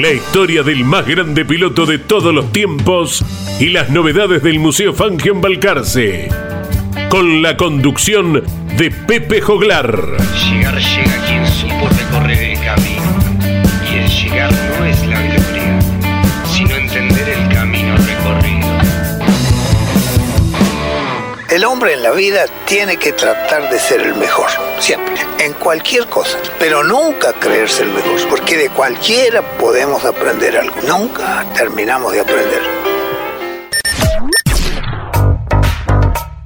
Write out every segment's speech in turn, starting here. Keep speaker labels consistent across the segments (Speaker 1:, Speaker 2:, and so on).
Speaker 1: La historia del más grande piloto de todos los tiempos y las novedades del Museo Fangio en Balcarce. Con la conducción de Pepe Joglar.
Speaker 2: Llegar llega quien supo recorrer el camino. Y el llegar no es la gloria,
Speaker 3: en la vida tiene que tratar de ser el mejor, siempre, en cualquier cosa, pero nunca creerse el mejor, porque de cualquiera podemos aprender algo, nunca terminamos de aprender.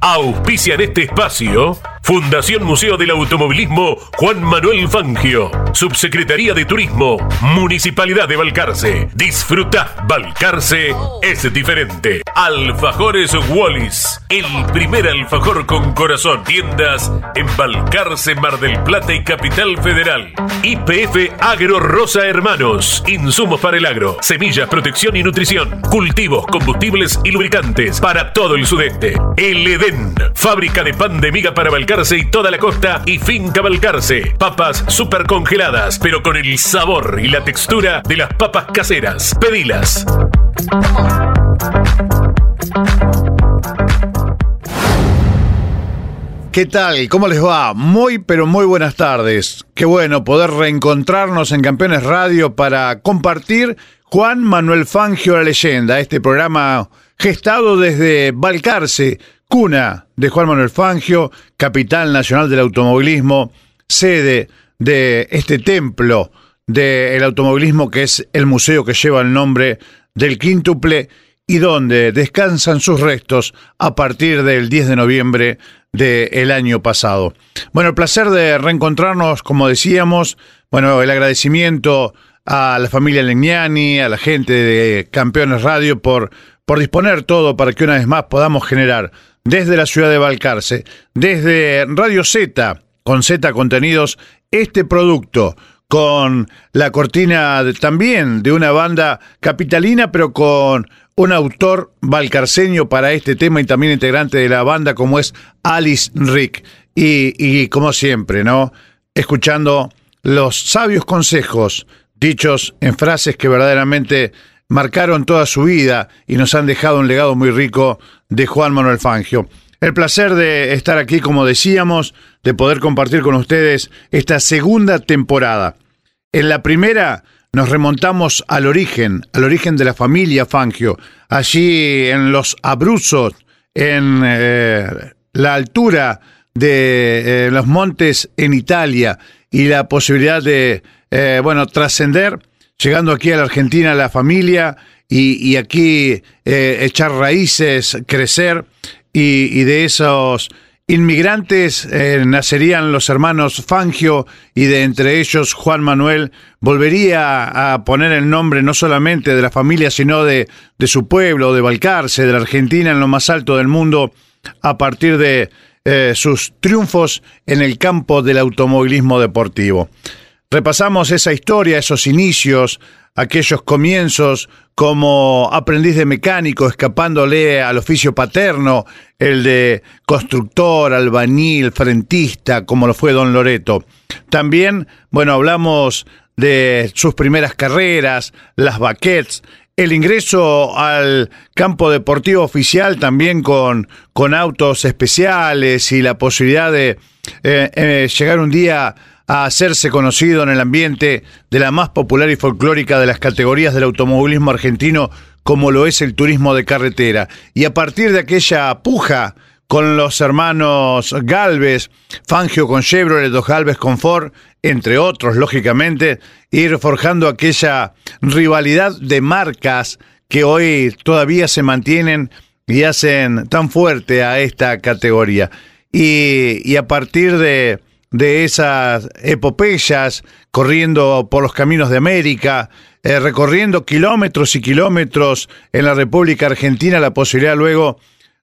Speaker 1: Auspicia en este espacio Fundación Museo del Automovilismo Juan Manuel Fangio, Subsecretaría de Turismo, Municipalidad de Balcarce. Disfruta, Balcarce es diferente. Alfajores Wallis, el primer alfajor con corazón. Tiendas en Balcarce, Mar del Plata y Capital Federal. IPF Agro Rosa Hermanos, insumos para el agro, semillas, protección y nutrición, cultivos, combustibles y lubricantes para todo el sudeste. El Edén, fábrica de pan de miga para Balcarce y toda la costa y finca Balcarce. Papas super congeladas, pero con el sabor y la textura de las papas caseras. Pedilas.
Speaker 4: ¿Qué tal? ¿Cómo les va? Muy, pero muy buenas tardes. Qué bueno poder reencontrarnos en Campeones Radio para compartir Juan Manuel Fangio la leyenda, este programa gestado desde Balcarce, cuna de Juan Manuel Fangio, capital nacional del automovilismo, sede de este templo del automovilismo que es el museo que lleva el nombre del quíntuple y donde descansan sus restos a partir del 10 de noviembre del año pasado. Bueno, el placer de reencontrarnos, como decíamos, bueno, el agradecimiento a la familia Legnani, a la gente de Campeones Radio por, por disponer todo para que una vez más podamos generar desde la ciudad de Balcarce, desde Radio Z, con Z Contenidos, este producto con la cortina también de una banda capitalina, pero con un autor balcarceño para este tema y también integrante de la banda como es Alice Rick. Y, y como siempre, ¿no? Escuchando los sabios consejos dichos en frases que verdaderamente marcaron toda su vida y nos han dejado un legado muy rico de Juan Manuel Fangio. El placer de estar aquí, como decíamos, de poder compartir con ustedes esta segunda temporada. En la primera nos remontamos al origen, al origen de la familia Fangio, allí en los Abruzos, en eh, la altura de eh, los montes en Italia y la posibilidad de, eh, bueno, trascender, llegando aquí a la Argentina la familia y, y aquí eh, echar raíces, crecer y, de esos inmigrantes eh, nacerían los hermanos Fangio y de entre ellos Juan Manuel volvería a poner el nombre no solamente de la familia, sino de, de su pueblo, de Balcarce, de la Argentina en lo más alto del mundo, a partir de eh, sus triunfos en el campo del automovilismo deportivo. Repasamos esa historia, esos inicios, aquellos comienzos como aprendiz de mecánico, escapándole al oficio paterno, el de constructor, albañil, frentista, como lo fue Don Loreto. También, bueno, hablamos de sus primeras carreras, las baquets, el ingreso al campo deportivo oficial también con, con autos especiales y la posibilidad de eh, eh, llegar un día a hacerse conocido en el ambiente de la más popular y folclórica de las categorías del automovilismo argentino, como lo es el turismo de carretera. Y a partir de aquella puja con los hermanos Galvez, Fangio con Chevrolet, dos Galvez con Ford, entre otros, lógicamente, ir forjando aquella rivalidad de marcas que hoy todavía se mantienen y hacen tan fuerte a esta categoría. Y, y a partir de, de esas epopeyas, corriendo por los caminos de América, eh, recorriendo kilómetros y kilómetros en la República Argentina, la posibilidad luego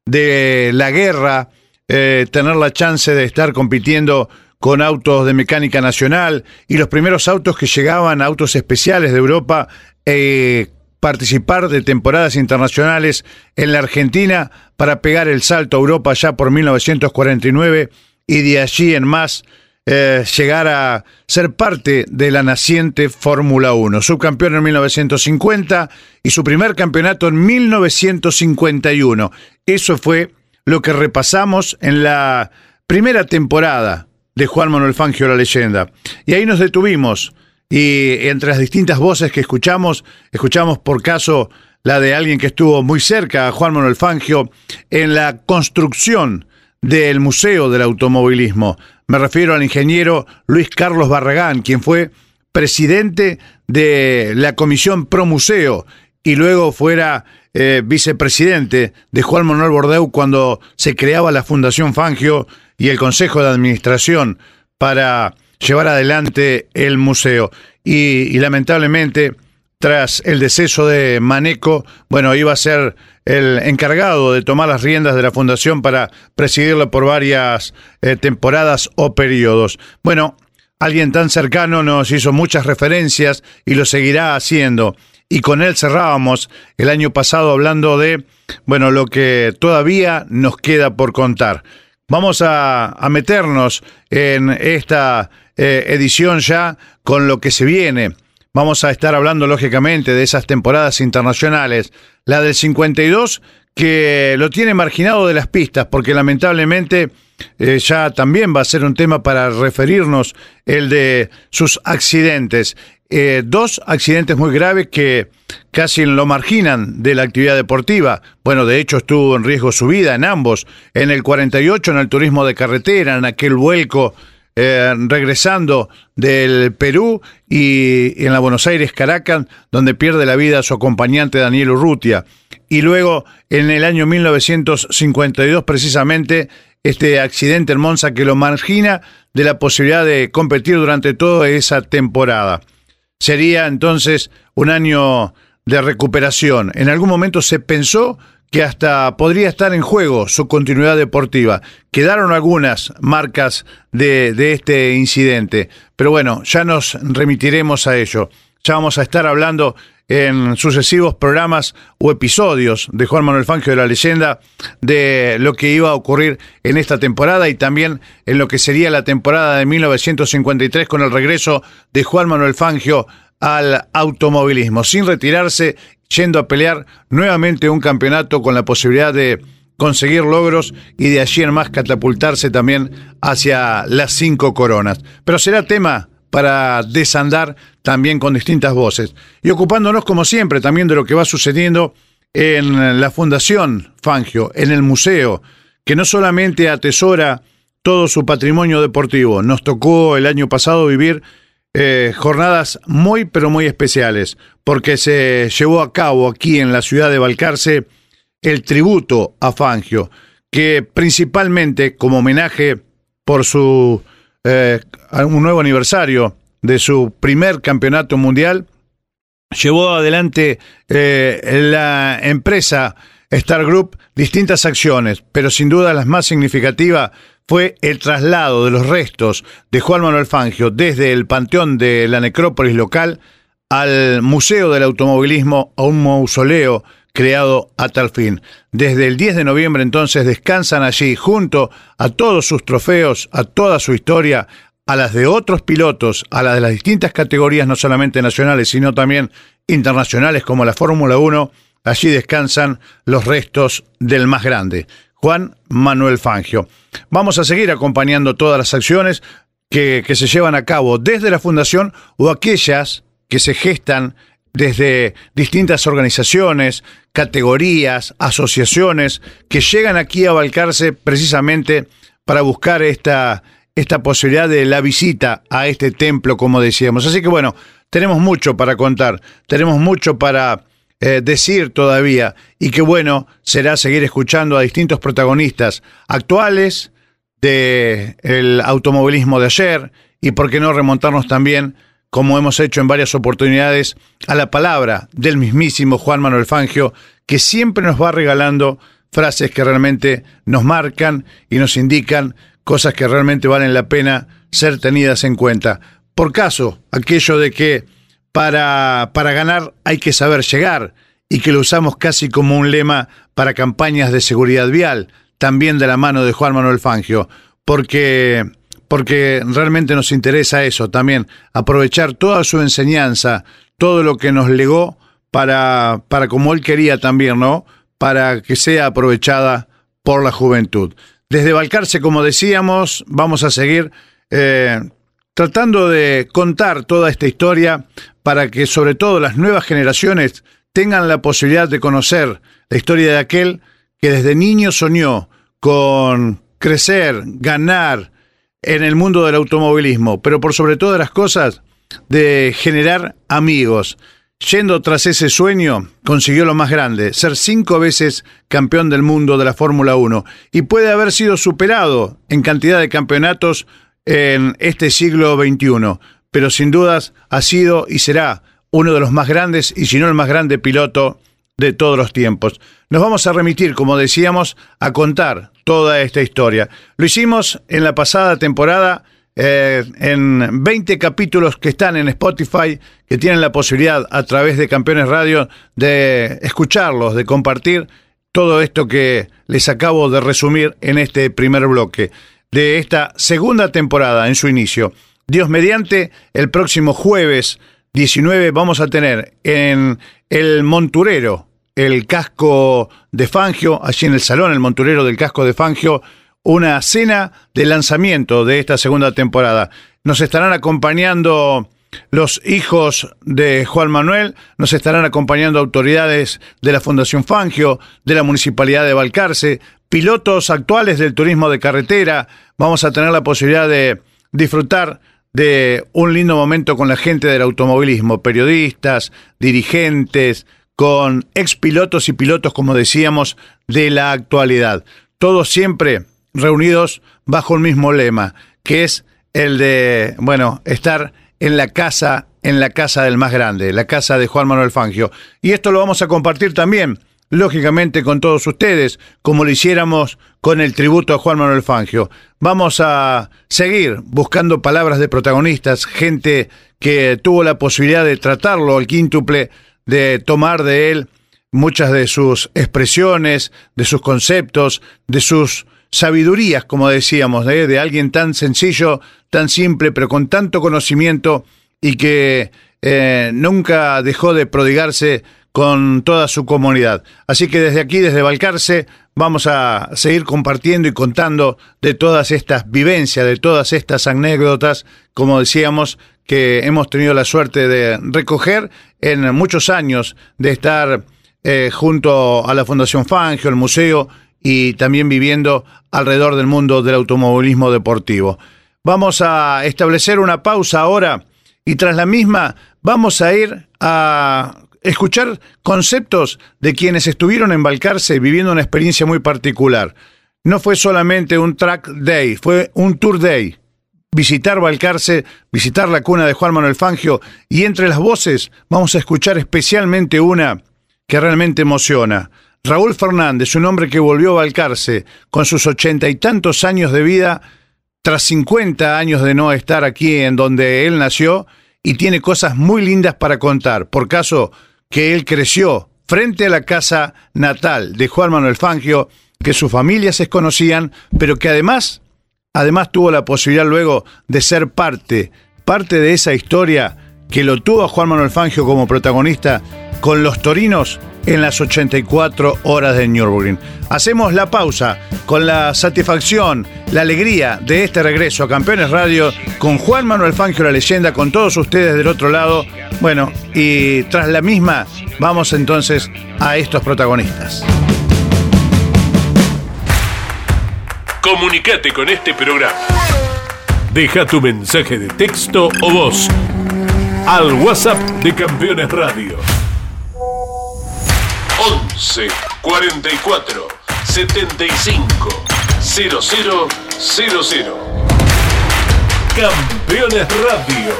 Speaker 4: de la guerra, eh, tener la chance de estar compitiendo con autos de mecánica nacional y los primeros autos que llegaban, autos especiales de Europa, eh, participar de temporadas internacionales en la Argentina para pegar el salto a Europa ya por 1949 y de allí en más eh, llegar a ser parte de la naciente Fórmula 1. Subcampeón en 1950 y su primer campeonato en 1951. Eso fue lo que repasamos en la primera temporada de Juan Manuel Fangio, la leyenda. Y ahí nos detuvimos. Y entre las distintas voces que escuchamos, escuchamos por caso la de alguien que estuvo muy cerca a Juan Manuel Fangio en la construcción del Museo del Automovilismo. Me refiero al ingeniero Luis Carlos Barragán, quien fue presidente de la Comisión Pro Museo y luego fuera eh, vicepresidente de Juan Manuel Bordeu cuando se creaba la Fundación Fangio y el Consejo de Administración para llevar adelante el museo. y lamentablemente tras el deceso de Maneco, bueno, iba a ser el encargado de tomar las riendas de la fundación para presidirla por varias eh, temporadas o periodos. Bueno, alguien tan cercano nos hizo muchas referencias y lo seguirá haciendo. Y con él cerrábamos el año pasado hablando de, bueno, lo que todavía nos queda por contar. Vamos a, meternos en esta eh, edición ya con lo que se viene Vamos a estar hablando, lógicamente, de esas temporadas internacionales. La del 52, que lo tiene marginado de las pistas, porque lamentablemente eh, ya también va a ser un tema para referirnos el de sus accidentes. Eh, dos accidentes muy graves que casi lo marginan de la actividad deportiva. Bueno, de hecho estuvo en riesgo su vida en ambos. En el 48 en el turismo de carretera, en aquel vuelco eh, regresando del Perú y, en la Buenos Aires Caracas, donde pierde la vida su acompañante Daniel Urrutia. Y luego, en el año 1952, precisamente, este accidente en Monza que lo margina de la posibilidad de competir durante toda esa temporada. Sería entonces un año de recuperación. En algún momento se pensó que hasta podría estar en juego su continuidad deportiva. Quedaron algunas marcas de, este incidente, pero bueno, ya nos remitiremos a ello. Ya vamos a estar hablando en sucesivos programas o episodios de Juan Manuel Fangio de la leyenda de lo que iba a ocurrir en esta temporada y también en lo que sería la temporada de 1953 con el regreso de Juan Manuel Fangio al automovilismo, sin retirarse yendo a pelear nuevamente un campeonato con la posibilidad de conseguir logros y de allí en más catapultarse también hacia las cinco coronas. Pero será tema para desandar también con distintas voces y ocupándonos como siempre también de lo que va sucediendo en la Fundación Fangio, en el museo, que no solamente atesora todo su patrimonio deportivo, nos tocó el año pasado vivir eh, jornadas muy, pero muy especiales, porque se llevó a cabo aquí en la ciudad de Balcarce el tributo a Fangio, que principalmente como homenaje por su eh, un nuevo aniversario de su primer campeonato mundial, llevó adelante eh, la empresa Star Group distintas acciones, pero sin duda las más significativas fue el traslado de los restos de Juan Manuel Fangio desde el panteón de la necrópolis local al Museo del Automovilismo, a un mausoleo creado a tal fin. Desde el 10 de noviembre entonces descansan allí junto a todos sus trofeos, a toda su historia, a las de otros pilotos, a las de las distintas categorías, no solamente nacionales, sino también internacionales como la Fórmula 1, allí descansan los restos del más grande, Juan Manuel Fangio. Vamos a seguir acompañando todas las acciones que, se llevan a cabo desde la Fundación o aquellas que se gestan desde distintas organizaciones, categorías, asociaciones, que llegan aquí a Balcarce precisamente para buscar esta, esta posibilidad de la visita a este templo, como decíamos. Así que bueno, tenemos mucho para contar, tenemos mucho para eh, decir todavía, y qué bueno será seguir escuchando a distintos protagonistas actuales del automovilismo de ayer, y por qué no remontarnos también como hemos hecho en varias oportunidades, a la palabra del mismísimo Juan Manuel Fangio, que siempre nos va regalando frases que realmente nos marcan y nos indican cosas que realmente valen la pena ser tenidas en cuenta. Por caso, aquello de que para, para ganar hay que saber llegar y que lo usamos casi como un lema para campañas de seguridad vial, también de la mano de Juan Manuel Fangio, porque porque realmente nos interesa eso también, aprovechar toda su enseñanza, todo lo que nos legó para, para como él quería también, ¿no? Para que sea aprovechada por la juventud. Desde Balcarce, como decíamos, vamos a seguir eh, tratando de contar toda esta historia para que sobre todo las nuevas generaciones tengan la posibilidad de conocer la historia de aquel que desde niño soñó con crecer, ganar, en el mundo del automovilismo, pero por sobre todas las cosas, de generar amigos. Yendo tras ese sueño, consiguió lo más grande, ser cinco veces campeón del mundo de la Fórmula 1 y puede haber sido superado en cantidad de campeonatos en este siglo XXI, pero sin dudas ha sido y será uno de los más grandes y si no el más grande piloto de todos los tiempos. Nos vamos a remitir, como decíamos, a contar toda esta historia. Lo hicimos en la pasada temporada eh, en 20 capítulos que están en Spotify, que tienen la posibilidad a través de Campeones Radio de escucharlos, de compartir todo esto que les acabo de resumir en este primer bloque de esta segunda temporada en su inicio. Dios mediante, el próximo jueves 19 vamos a tener en el Monturero, el casco de Fangio, allí en el salón, el monturero del casco de Fangio, una cena de lanzamiento de esta segunda temporada. Nos estarán acompañando los hijos de Juan Manuel, nos estarán acompañando autoridades de la Fundación Fangio, de la Municipalidad de Balcarce, pilotos actuales del turismo de carretera. Vamos a tener la posibilidad de disfrutar de un lindo momento con la gente del automovilismo, periodistas, dirigentes, con expilotos y pilotos, como decíamos, de la actualidad. Todos siempre reunidos bajo el mismo lema, que es el de, bueno, estar en la casa, en la casa del más grande, la casa de Juan Manuel Fangio. Y esto lo vamos a compartir también, lógicamente, con todos ustedes, como lo hiciéramos con el tributo a Juan Manuel Fangio. Vamos a seguir buscando palabras de protagonistas, gente que tuvo la posibilidad de tratarlo al quíntuple de tomar de él muchas de sus expresiones, de sus conceptos, de sus sabidurías, como decíamos, de, alguien tan sencillo, tan simple, pero con tanto conocimiento y que eh, nunca dejó de prodigarse con toda su comunidad. Así que desde aquí, desde Balcarce, vamos a seguir compartiendo y contando de todas estas vivencias, de todas estas anécdotas, como decíamos, que hemos tenido la suerte de recoger en muchos años de estar eh, junto a la Fundación Fangio, el museo y también viviendo alrededor del mundo del automovilismo deportivo. Vamos a establecer una pausa ahora y tras la misma vamos a ir a escuchar conceptos de quienes estuvieron en Balcarce viviendo una experiencia muy particular. No fue solamente un track day, fue un tour day. Visitar Balcarce, visitar la cuna de Juan Manuel Fangio y entre las voces vamos a escuchar especialmente una que realmente emociona. Raúl Fernández, un hombre que volvió a Balcarce con sus ochenta y tantos años de vida, tras cincuenta años de no estar aquí en donde él nació, y tiene cosas muy lindas para contar, por caso que él creció frente a la casa natal de Juan Manuel Fangio, que sus familias se conocían, pero que además, además tuvo la posibilidad luego de ser parte, parte de esa historia que lo tuvo a Juan Manuel Fangio como protagonista con los torinos en las 84 horas de Nürburgring. Hacemos la pausa con la satisfacción, la alegría de este regreso a Campeones Radio con Juan Manuel Fangio, la leyenda, con todos ustedes del otro lado. Bueno, y tras la misma, vamos entonces a estos protagonistas.
Speaker 1: Comunicate con este programa. Deja tu mensaje de texto o voz al WhatsApp de Campeones Radio 11 44 75 0000. Campeones Radio.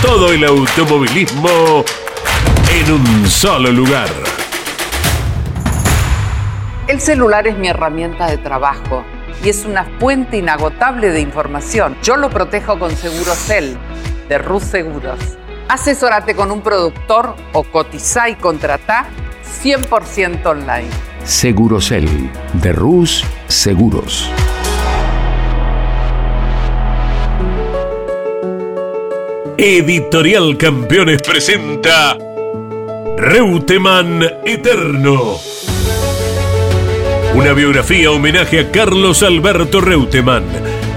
Speaker 1: Todo el automovilismo en un solo lugar.
Speaker 5: El celular es mi herramienta de trabajo y es una fuente inagotable de información. Yo lo protejo con Segurocel de Rus Seguros. Asesórate con un productor o cotiza y contrata 100% online.
Speaker 6: Segurocel de Rus Seguros.
Speaker 1: Editorial Campeones presenta Reutemann Eterno. Una biografía homenaje a Carlos Alberto Reutemann,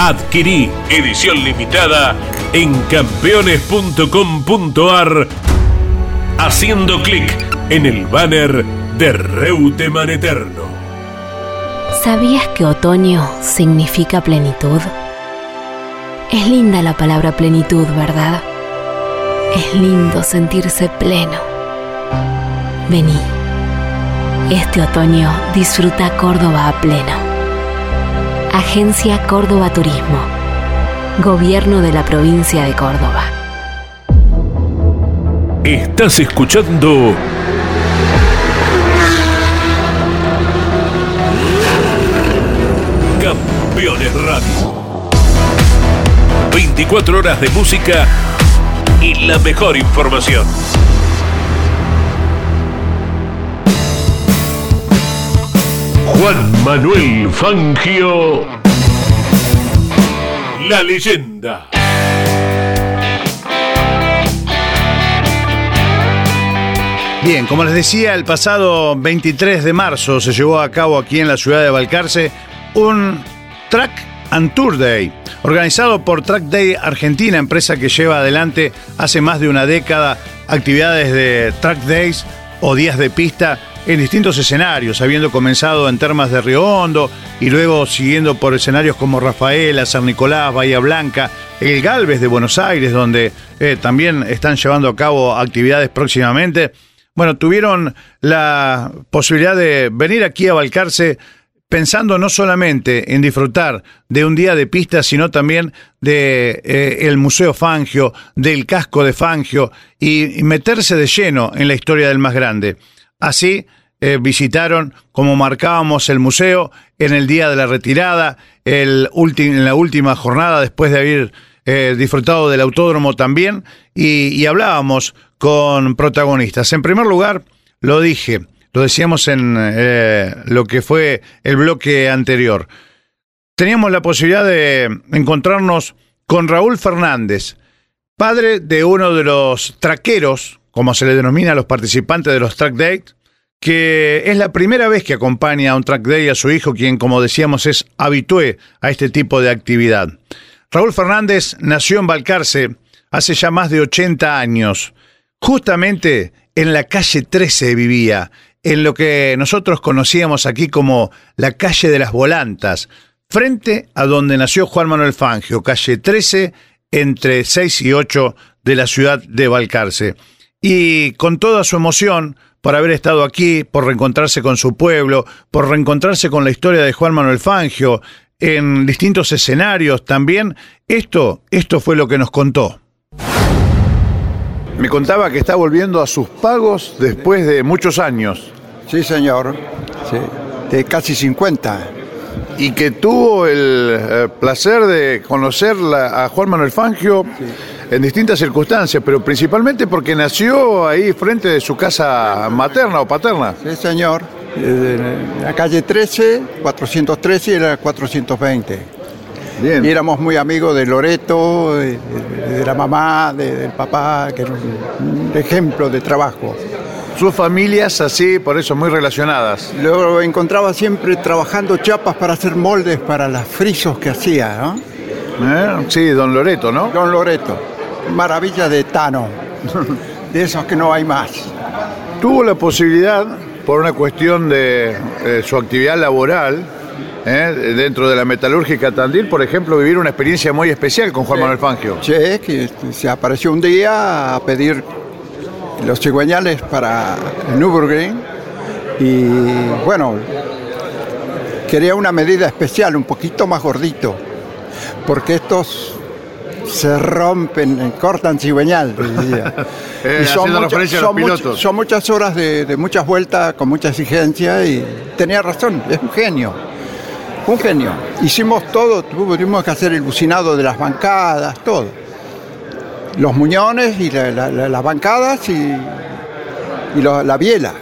Speaker 1: Adquirí edición limitada en campeones.com.ar haciendo clic en el banner de Reutemann Eterno.
Speaker 7: ¿Sabías que otoño significa plenitud? Es linda la palabra plenitud, ¿verdad? Es lindo sentirse pleno. Vení. Este otoño disfruta Córdoba a pleno. Agencia Córdoba Turismo. Gobierno de la provincia de Córdoba.
Speaker 1: Estás escuchando Campeones Radio. 24 horas de música y la mejor información. Juan Manuel Fangio, la leyenda.
Speaker 4: Bien, como les decía, el pasado 23 de marzo se llevó a cabo aquí en la ciudad de Balcarce un Track and Tour Day, organizado por Track Day Argentina, empresa que lleva adelante hace más de una década actividades de Track Days o días de pista en distintos escenarios, habiendo comenzado en Termas de Río Hondo y luego siguiendo por escenarios como Rafaela, San Nicolás, Bahía Blanca, el Galvez de Buenos Aires, donde eh, también están llevando a cabo actividades próximamente. Bueno, tuvieron la posibilidad de venir aquí a Balcarce pensando no solamente en disfrutar de un día de pista, sino también de eh, el Museo Fangio, del casco de Fangio y, y meterse de lleno en la historia del más grande. Así eh, visitaron, como marcábamos, el museo en el día de la retirada, el en la última jornada después de haber eh, disfrutado del autódromo también, y, hablábamos con protagonistas. En primer lugar, lo dije, lo decíamos en eh, lo que fue el bloque anterior. Teníamos la posibilidad de encontrarnos con Raúl Fernández, padre de uno de los traqueros, como se le denomina a los participantes de los track days, que es la primera vez que acompaña a un track day a su hijo, quien, como decíamos, es habitué a este tipo de actividad. Raúl Fernández nació en Balcarce hace ya más de 80 años. Justamente en la calle 13 vivía, en lo que nosotros conocíamos aquí como la calle de las volantas, frente a donde nació Juan Manuel Fangio, calle 13, entre 6 y 8 de la ciudad de Balcarce. y con toda su emoción por haber estado aquí, por reencontrarse con su pueblo, por reencontrarse con la historia de Juan Manuel Fangio en distintos escenarios también. Esto, esto fue lo que nos contó. Me contaba que está volviendo a sus pagos después de muchos años.
Speaker 8: Sí, señor. Sí. De casi 50.
Speaker 4: Y que tuvo el eh, placer de conocer la- a Juan Manuel Fangio en distintas circunstancias, pero principalmente porque nació ahí frente de su casa materna o paterna.
Speaker 8: Sí, señor. Eh, En la calle 13, 413 y era 420.
Speaker 4: Bien.
Speaker 8: Y éramos muy amigos de Loreto, de, la mamá, de- del papá, que era un, ejemplo de trabajo.
Speaker 4: Sus familias así, por eso muy relacionadas.
Speaker 8: Lo encontraba siempre trabajando chapas para hacer moldes para los frisos que hacía, ¿no?
Speaker 4: ¿Eh? Sí, don Loreto, ¿no?
Speaker 8: Don Loreto. Maravilla de Tano. De esos que no hay más.
Speaker 4: Tuvo la posibilidad, por una cuestión de eh, su actividad laboral, ¿eh? dentro de la metalúrgica Tandil, por ejemplo, vivir una experiencia muy especial con Juan Manuel Fangio.
Speaker 8: Sí, que se apareció un día a pedir los cigüeñales para Nürburgring y bueno, quería una medida especial, un poquito más gordito, porque estos se rompen, cortan cigüeñal.
Speaker 4: Eh, los
Speaker 8: son much-
Speaker 4: pilotos.
Speaker 8: son muchas horas de, de muchas vueltas, con mucha exigencia y tenía razón, es un genio. Un genio. Hicimos todo, tuvimos que hacer el bucinado de las bancadas, todo. Los muñones y la- la- la- las bancadas y, y lo- la biela.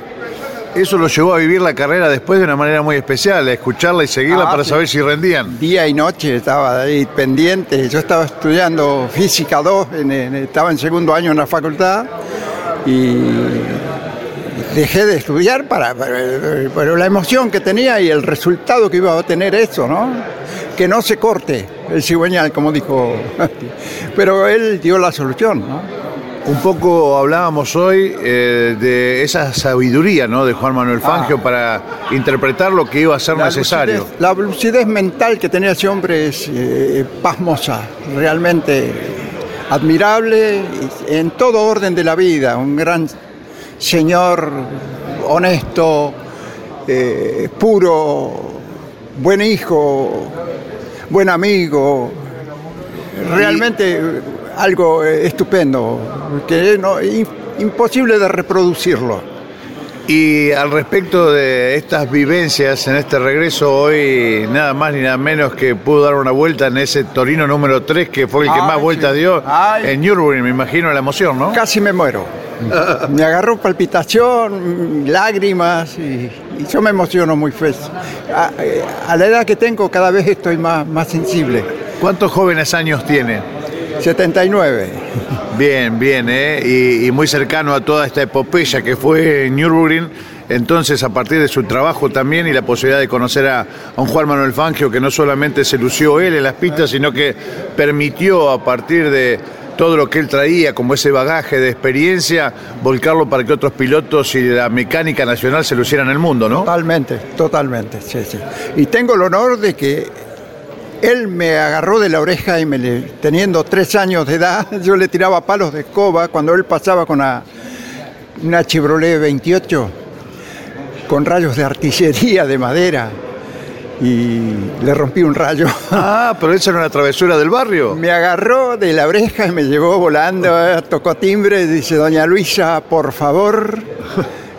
Speaker 4: Eso lo llevó a vivir la carrera después de una manera muy especial, a escucharla y seguirla
Speaker 8: Ah,
Speaker 4: para
Speaker 8: sí.
Speaker 4: saber si rendían.
Speaker 8: Día y noche estaba ahí pendiente. Yo estaba estudiando física 2, en- en- estaba en segundo año en la facultad y dejé de estudiar para, para- pero la emoción que tenía y el resultado que iba a tener eso, ¿no? Que no se corte el cigüeñal, como dijo. Pero él dio la solución, ¿no?
Speaker 4: Un poco hablábamos hoy eh, de esa sabiduría ¿no? de Juan Manuel Fangio para interpretar lo que iba a ser
Speaker 8: Ah. La
Speaker 4: necesario.
Speaker 8: lucidez- la lucidez mental que tenía ese hombre es eh, pasmosa, realmente admirable en todo orden de la vida, un gran señor honesto, eh, puro, buen hijo, buen amigo, realmente algo eh, estupendo, que no, im- imposible de reproducirlo.
Speaker 4: Y al respecto de estas vivencias en este regreso hoy, nada más ni nada menos que pudo dar una vuelta en ese Torino número 3 que fue el que
Speaker 8: Ay,
Speaker 4: más vueltas
Speaker 8: sí.
Speaker 4: dio
Speaker 8: Ay.
Speaker 4: en Nürburgring, me imagino la emoción, ¿no?
Speaker 8: Casi me muero. Me agarró palpitación, lágrimas y, y yo me emociono muy feo. A, eh, a la edad que tengo cada vez estoy más, más sensible.
Speaker 4: ¿Cuántos jóvenes años tiene?
Speaker 8: 79.
Speaker 4: Bien, bien, ¿eh? y, y muy cercano a toda esta epopeya que fue Nürburgring. Entonces, a partir de su trabajo también y la posibilidad de conocer a, a un Juan Manuel Fangio que no solamente se lució él en las pistas, sino que permitió a partir de todo lo que él traía, como ese bagaje de experiencia, volcarlo para que otros pilotos y la mecánica nacional se lucieran en el mundo, ¿no?
Speaker 8: Totalmente, totalmente, sí, sí. Y tengo el honor de que él me agarró de la oreja y me le- teniendo tres años de edad, yo le tiraba palos de escoba cuando él pasaba con una, una Chevrolet 28 con rayos de artillería de madera y le rompí un rayo.
Speaker 4: Ah, pero esa era una travesura del barrio.
Speaker 8: Me agarró de la oreja y me llevó volando, eh, tocó timbre y dice, doña Luisa, por favor,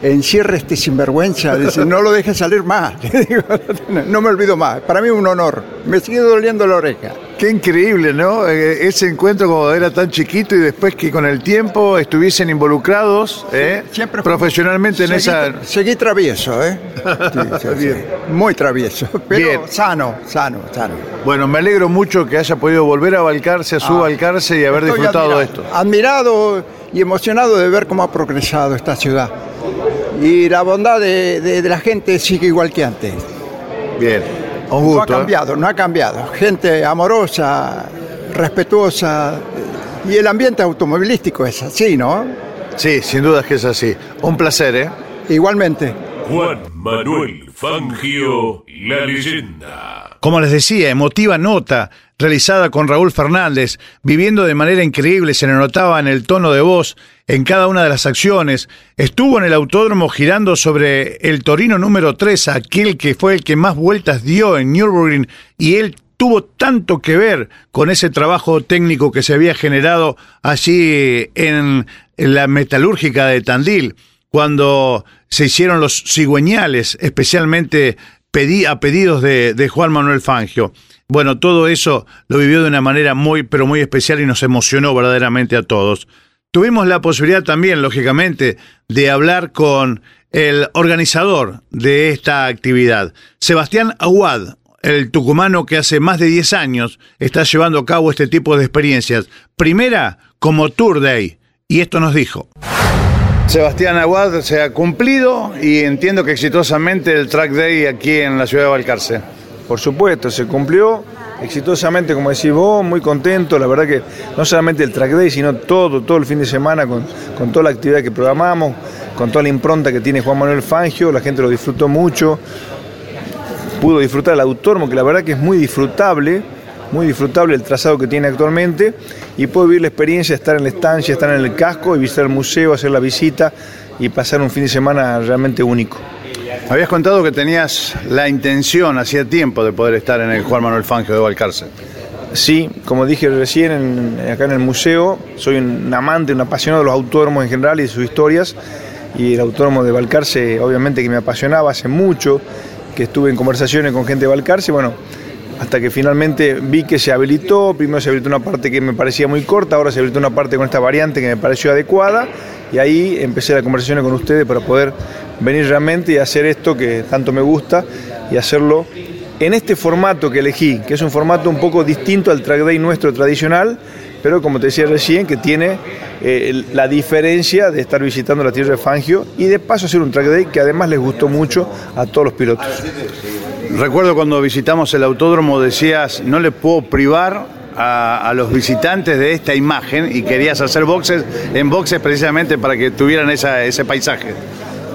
Speaker 8: encierre este sinvergüenza. Dice, no lo deje salir más. No, me olvido más. Para mí un honor. Me sigue doliendo la oreja.
Speaker 4: Qué increíble, ¿no? Eh, Ese encuentro como era tan chiquito y después que con el tiempo estuviesen involucrados ¿eh?
Speaker 8: siempre-
Speaker 4: profesionalmente en esa...
Speaker 8: seguí travieso, ¿eh? Sí. Muy travieso, pero
Speaker 4: Bien.
Speaker 8: sano, sano, sano.
Speaker 4: Bueno, me alegro mucho que haya podido volver a Balcarce, a su Balcarce y haber
Speaker 8: Ah.
Speaker 4: Disfrutado de esto.
Speaker 8: Admirado y emocionado de ver cómo ha progresado esta ciudad. Y la bondad de, de- de la gente sigue igual que antes.
Speaker 4: Bien, un
Speaker 8: No ha
Speaker 4: gusto. ¿eh?
Speaker 8: cambiado, no ha cambiado. Gente amorosa, respetuosa. Y el ambiente automovilístico es así, ¿no?
Speaker 4: Sí, sin duda es que es así. Un placer, ¿eh?
Speaker 8: Igualmente.
Speaker 1: Juan Manuel Fangio, la leyenda.
Speaker 4: Como les decía, emotiva nota realizada con Raúl Fernández, viviendo de manera increíble, se le notaba en el tono de voz, en cada una de las acciones. Estuvo en el autódromo girando sobre el Torino número 3, aquel que fue el que más vueltas dio en Nürburgring, y él tuvo tanto que ver con ese trabajo técnico que se había generado allí en, la metalúrgica de Tandil, cuando se hicieron los cigüeñales, especialmente a pedidos de, de Juan Manuel Fangio. Bueno, todo eso lo vivió de una manera muy, pero muy especial y nos emocionó verdaderamente a todos. Tuvimos la posibilidad también, lógicamente, de hablar con el organizador de esta actividad, Sebastián Aguad, el tucumano que hace más de 10 años está llevando a cabo este tipo de experiencias. Primera, como Tour Day. Y esto nos dijo. Sebastián Aguad se ha cumplido y entiendo que exitosamente el Track Day aquí en la ciudad de Valcarce.
Speaker 9: Por supuesto, se cumplió exitosamente, como decís vos, muy contento, la verdad que no solamente el track day, sino todo, todo el fin de semana con, con toda la actividad que programamos, con toda la impronta que tiene Juan Manuel Fangio, la gente lo disfrutó mucho, pudo disfrutar el autódromo, que la verdad que es muy disfrutable, muy disfrutable el trazado que tiene actualmente, y puedo vivir la experiencia de estar en la estancia, estar en el casco y visitar el museo, hacer la visita y pasar un fin de semana realmente único.
Speaker 4: Habías contado que tenías la intención hacía tiempo de poder estar en el Juan Manuel Fangio de Valcarce.
Speaker 9: Sí, como dije recién, acá en el museo, soy un amante, un apasionado de los autódromos en general y de sus historias. Y el autódromo de Valcarce, obviamente que me apasionaba hace mucho, que estuve en conversaciones con gente de Valcarce, bueno, hasta que finalmente vi que se habilitó, primero se habilitó una parte que me parecía muy corta, ahora se habilitó una parte con esta variante que me pareció adecuada, y ahí empecé la conversación con ustedes para poder venir realmente y hacer esto que tanto me gusta y hacerlo en este formato que elegí, que es un formato un poco distinto al track day nuestro tradicional, pero como te decía recién, que tiene eh, la diferencia de estar visitando la tierra de Fangio y de paso hacer un track day que además les gustó mucho a todos los pilotos.
Speaker 4: Recuerdo cuando visitamos el autódromo decías, no le puedo privar a, los visitantes de esta imagen y querías hacer boxes en boxes precisamente para que tuvieran ese paisaje.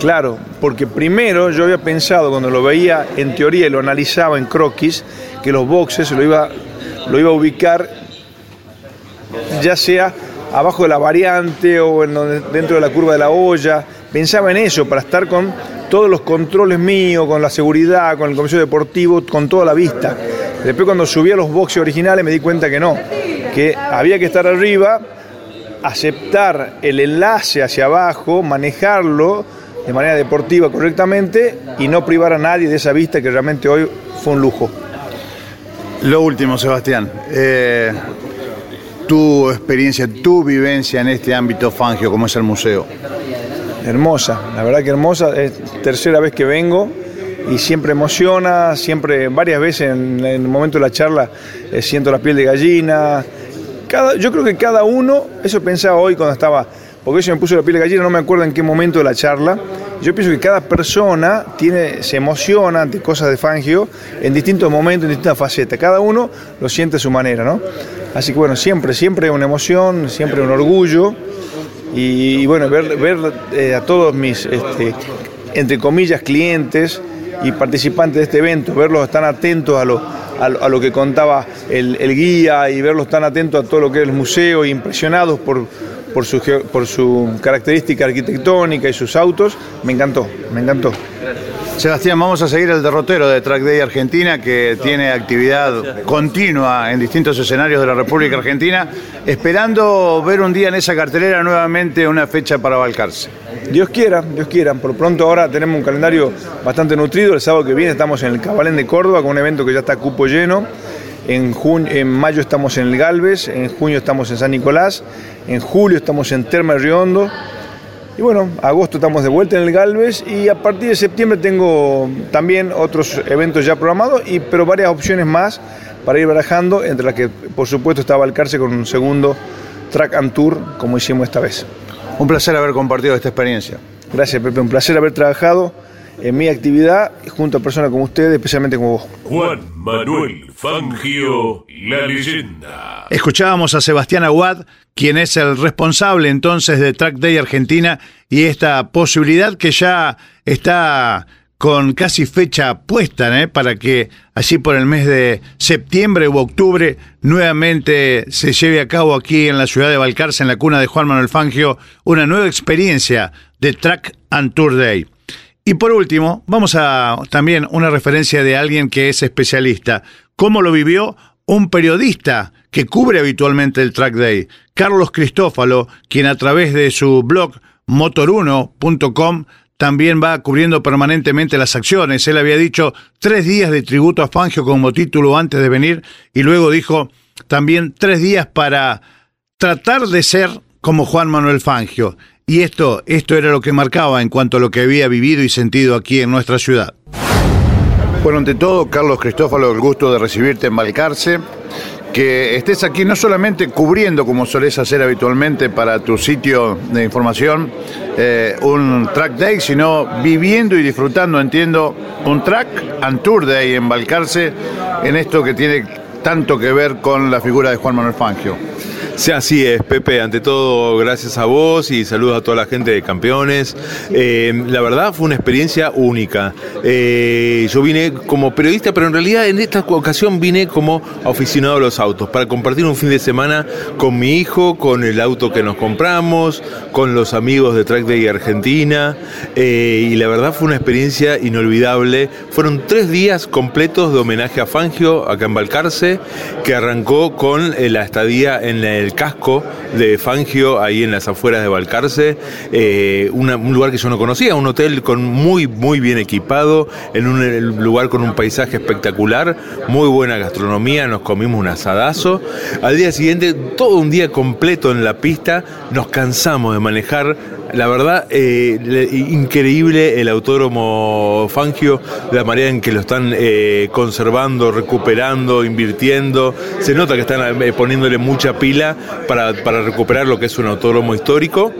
Speaker 9: Claro, porque primero yo había pensado cuando lo veía en teoría y lo analizaba en croquis, que los boxes lo iba, lo iba a ubicar ya sea abajo de la variante o en dentro de la curva de la olla. Pensaba en eso, para estar con todos los controles míos, con la seguridad, con el comercio deportivo, con toda la vista. Después cuando subí a los boxes originales me di cuenta que no, que había que estar arriba, aceptar el enlace hacia abajo, manejarlo de manera deportiva correctamente y no privar a nadie de esa vista que realmente hoy fue un lujo.
Speaker 4: Lo último, Sebastián. Eh, tu experiencia, tu vivencia en este ámbito fangio, como es el museo.
Speaker 9: Hermosa, la verdad que hermosa. Es tercera vez que vengo y siempre emociona, siempre, varias veces en, el momento de la charla eh, siento la piel de gallina. Cada, yo creo que cada uno, eso pensaba hoy cuando estaba porque eso me puso la piel de gallina, no me acuerdo en qué momento de la charla. Yo pienso que cada persona tiene, se emociona ante cosas de Fangio en distintos momentos, en distintas facetas. Cada uno lo siente a su manera, ¿no? Así que bueno, siempre, siempre una emoción, siempre un orgullo. Y, bueno, ver, ver eh, a todos mis, este, entre comillas, clientes y participantes de este evento, verlos tan atentos a lo, a, lo que contaba el, guía y verlos tan atentos a todo lo que es el museo, impresionados por por su, por su característica arquitectónica y sus autos, me encantó, me encantó.
Speaker 4: Sebastián, vamos a seguir el derrotero de Track Day Argentina, que tiene actividad continua en distintos escenarios de la República Argentina, esperando ver un día en esa cartelera nuevamente una fecha para Balcarce.
Speaker 9: Dios quiera, Dios quiera. Por pronto ahora tenemos un calendario bastante nutrido. El sábado que viene estamos en el Cabalén de Córdoba con un evento que ya está cupo lleno. En, mayo estamos en el Galvez, en junio estamos en San Nicolás, en julio estamos en Terma Riondo. Y bueno, agosto estamos de vuelta en el Galvez y a partir de septiembre tengo también otros eventos ya programados, y, pero varias opciones más para ir barajando, entre las que por supuesto está Balcarce con un segundo track and tour como hicimos esta vez.
Speaker 4: Un placer haber compartido esta experiencia.
Speaker 9: Gracias Pepe, un placer haber trabajado en mi actividad junto a personas como ustedes, especialmente como vos.
Speaker 1: Juan Manuel Fangio, la leyenda.
Speaker 4: Escuchábamos a Sebastián Aguad, quien es el responsable entonces de Track Day Argentina y esta posibilidad que ya está con casi fecha puesta, ¿eh? para que allí por el mes de septiembre u octubre nuevamente se lleve a cabo aquí en la ciudad de Balcarce, en la cuna de Juan Manuel Fangio, una nueva experiencia de Track and Tour Day. Y por último, vamos a también una referencia de alguien que es especialista. ¿Cómo lo vivió un periodista que cubre habitualmente el Track Day, Carlos Cristófalo, quien a través de su blog motor1.com también va cubriendo permanentemente las acciones. Él había dicho tres días de tributo a Fangio como título antes de venir y luego dijo también tres días para tratar de ser como Juan Manuel Fangio. Y esto, esto era lo que marcaba en cuanto a lo que había vivido y sentido aquí en nuestra ciudad. Bueno, ante todo, Carlos Cristófalo, el gusto de recibirte en Balcarce. Que estés aquí no solamente cubriendo, como solés hacer habitualmente para tu sitio de información, eh, un track day, sino viviendo y disfrutando, entiendo, un track and tour day en Balcarce, en esto que tiene tanto que ver con la figura de Juan Manuel Fangio.
Speaker 10: Sí, así es, Pepe. Ante todo, gracias a vos y saludos a toda la gente de Campeones. Eh, la verdad fue una experiencia única. Eh, yo vine como periodista, pero en realidad en esta ocasión vine como aficionado a los autos, para compartir un fin de semana con mi hijo, con el auto que nos compramos, con los amigos de Track Day Argentina. Eh, y la verdad fue una experiencia inolvidable. Fueron tres días completos de homenaje a Fangio, acá en Balcarce, que arrancó con la estadía en el casco de Fangio, ahí en las afueras de Balcarce, eh, un lugar que yo no conocía, un hotel con muy, muy bien equipado, en un lugar con un paisaje espectacular, muy buena gastronomía, nos comimos un asadazo. Al día siguiente, todo un día completo en la pista, nos cansamos de manejar la verdad, eh, increíble el autódromo Fangio, la manera en que lo están eh, conservando, recuperando, invirtiendo. Se nota que están eh, poniéndole mucha pila para, para recuperar lo que es un autódromo histórico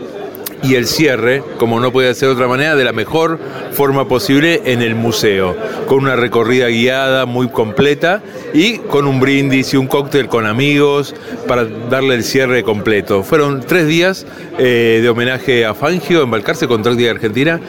Speaker 10: y el cierre, como no puede ser de otra manera, de la mejor forma posible en el museo, con una recorrida guiada muy completa y con un brindis y un cóctel con amigos para darle el cierre completo. Fueron tres días eh, de homenaje a Fangio, embarcarse con tres de Argentina.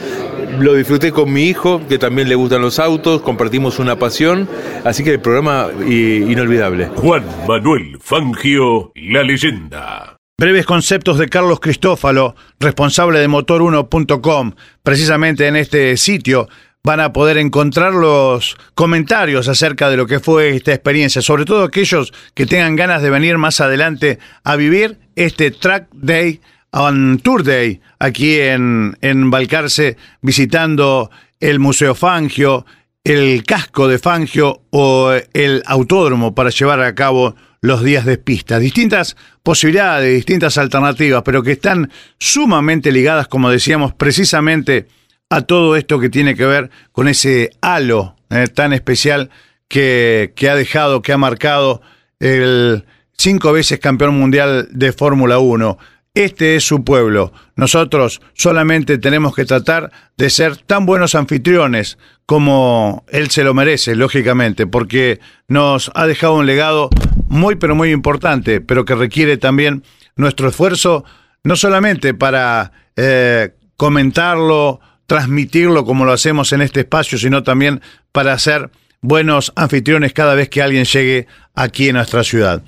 Speaker 10: Lo disfruté con mi hijo, que también le gustan los autos, compartimos una pasión, así que el programa inolvidable.
Speaker 1: Juan Manuel Fangio, la leyenda.
Speaker 4: Breves conceptos de Carlos Cristófalo, responsable de motor1.com. Precisamente en este sitio van a poder encontrar los comentarios acerca de lo que fue esta experiencia, sobre todo aquellos que tengan ganas de venir más adelante a vivir este Track Day on Tour Day aquí en, en Balcarce, visitando el Museo Fangio, el casco de Fangio o el autódromo para llevar a cabo los días de pista. Distintas posibilidades, distintas alternativas, pero que están sumamente ligadas, como decíamos, precisamente a todo esto que tiene que ver con ese halo eh, tan especial que, que ha dejado, que ha marcado el cinco veces campeón mundial de Fórmula 1. Este es su pueblo. Nosotros solamente tenemos que tratar de ser tan buenos anfitriones como él se lo merece, lógicamente, porque nos ha dejado un legado muy, pero muy importante, pero que requiere también nuestro esfuerzo, no solamente para eh, comentarlo, transmitirlo como lo hacemos en este espacio, sino también para ser buenos anfitriones cada vez que alguien llegue aquí en nuestra ciudad.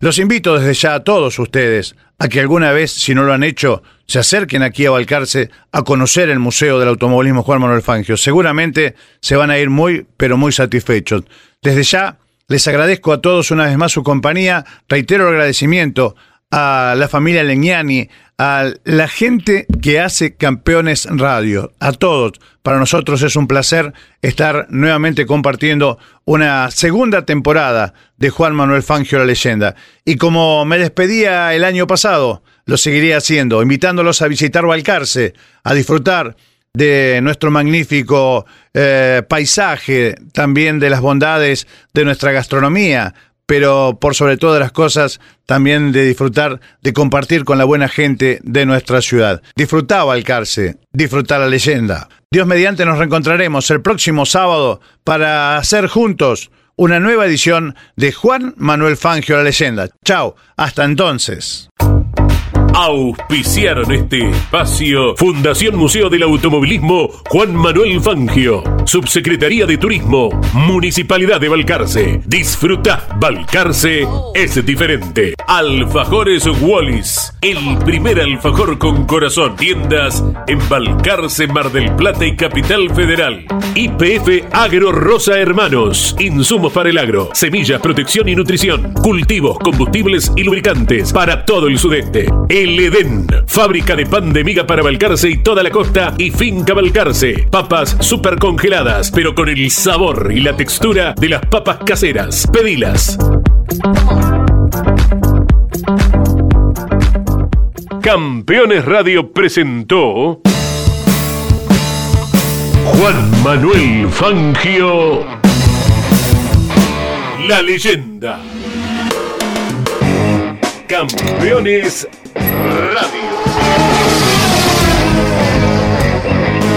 Speaker 4: Los invito desde ya a todos ustedes a que alguna vez, si no lo han hecho, se acerquen aquí a Balcarce a conocer el Museo del Automovilismo Juan Manuel Fangio. Seguramente se van a ir muy, pero muy satisfechos. Desde ya, les agradezco a todos una vez más su compañía. Reitero el agradecimiento a la familia Leñani, a la gente que hace Campeones Radio, a todos. Para nosotros es un placer estar nuevamente compartiendo una segunda temporada de Juan Manuel Fangio la leyenda. Y como me despedía el año pasado, lo seguiré haciendo, invitándolos a visitar Valcarce, a disfrutar de nuestro magnífico eh, paisaje, también de las bondades de nuestra gastronomía, pero por sobre todas las cosas también de disfrutar, de compartir con la buena gente de nuestra ciudad. Disfrutar Valcarce, disfrutar la leyenda. Dios mediante nos reencontraremos el próximo sábado para hacer juntos una nueva edición de Juan Manuel Fangio la leyenda. Chao, hasta entonces.
Speaker 1: Auspiciaron este espacio Fundación Museo del Automovilismo Juan Manuel Fangio. Subsecretaría de Turismo, Municipalidad de Balcarce. Disfruta, Balcarce es diferente. Alfajores Wallis, el primer alfajor con corazón. Tiendas en Balcarce, Mar del Plata y Capital Federal. IPF Agro Rosa Hermanos, insumos para el agro, semillas, protección y nutrición, cultivos, combustibles y lubricantes para todo el sudeste. El Edén, fábrica de pan de miga para Balcarce y toda la costa y finca Balcarce. Papas super congeladas, pero con el sabor y la textura de las papas caseras. Pedilas. Campeones Radio presentó Juan Manuel Fangio, la leyenda. Campeones Radio.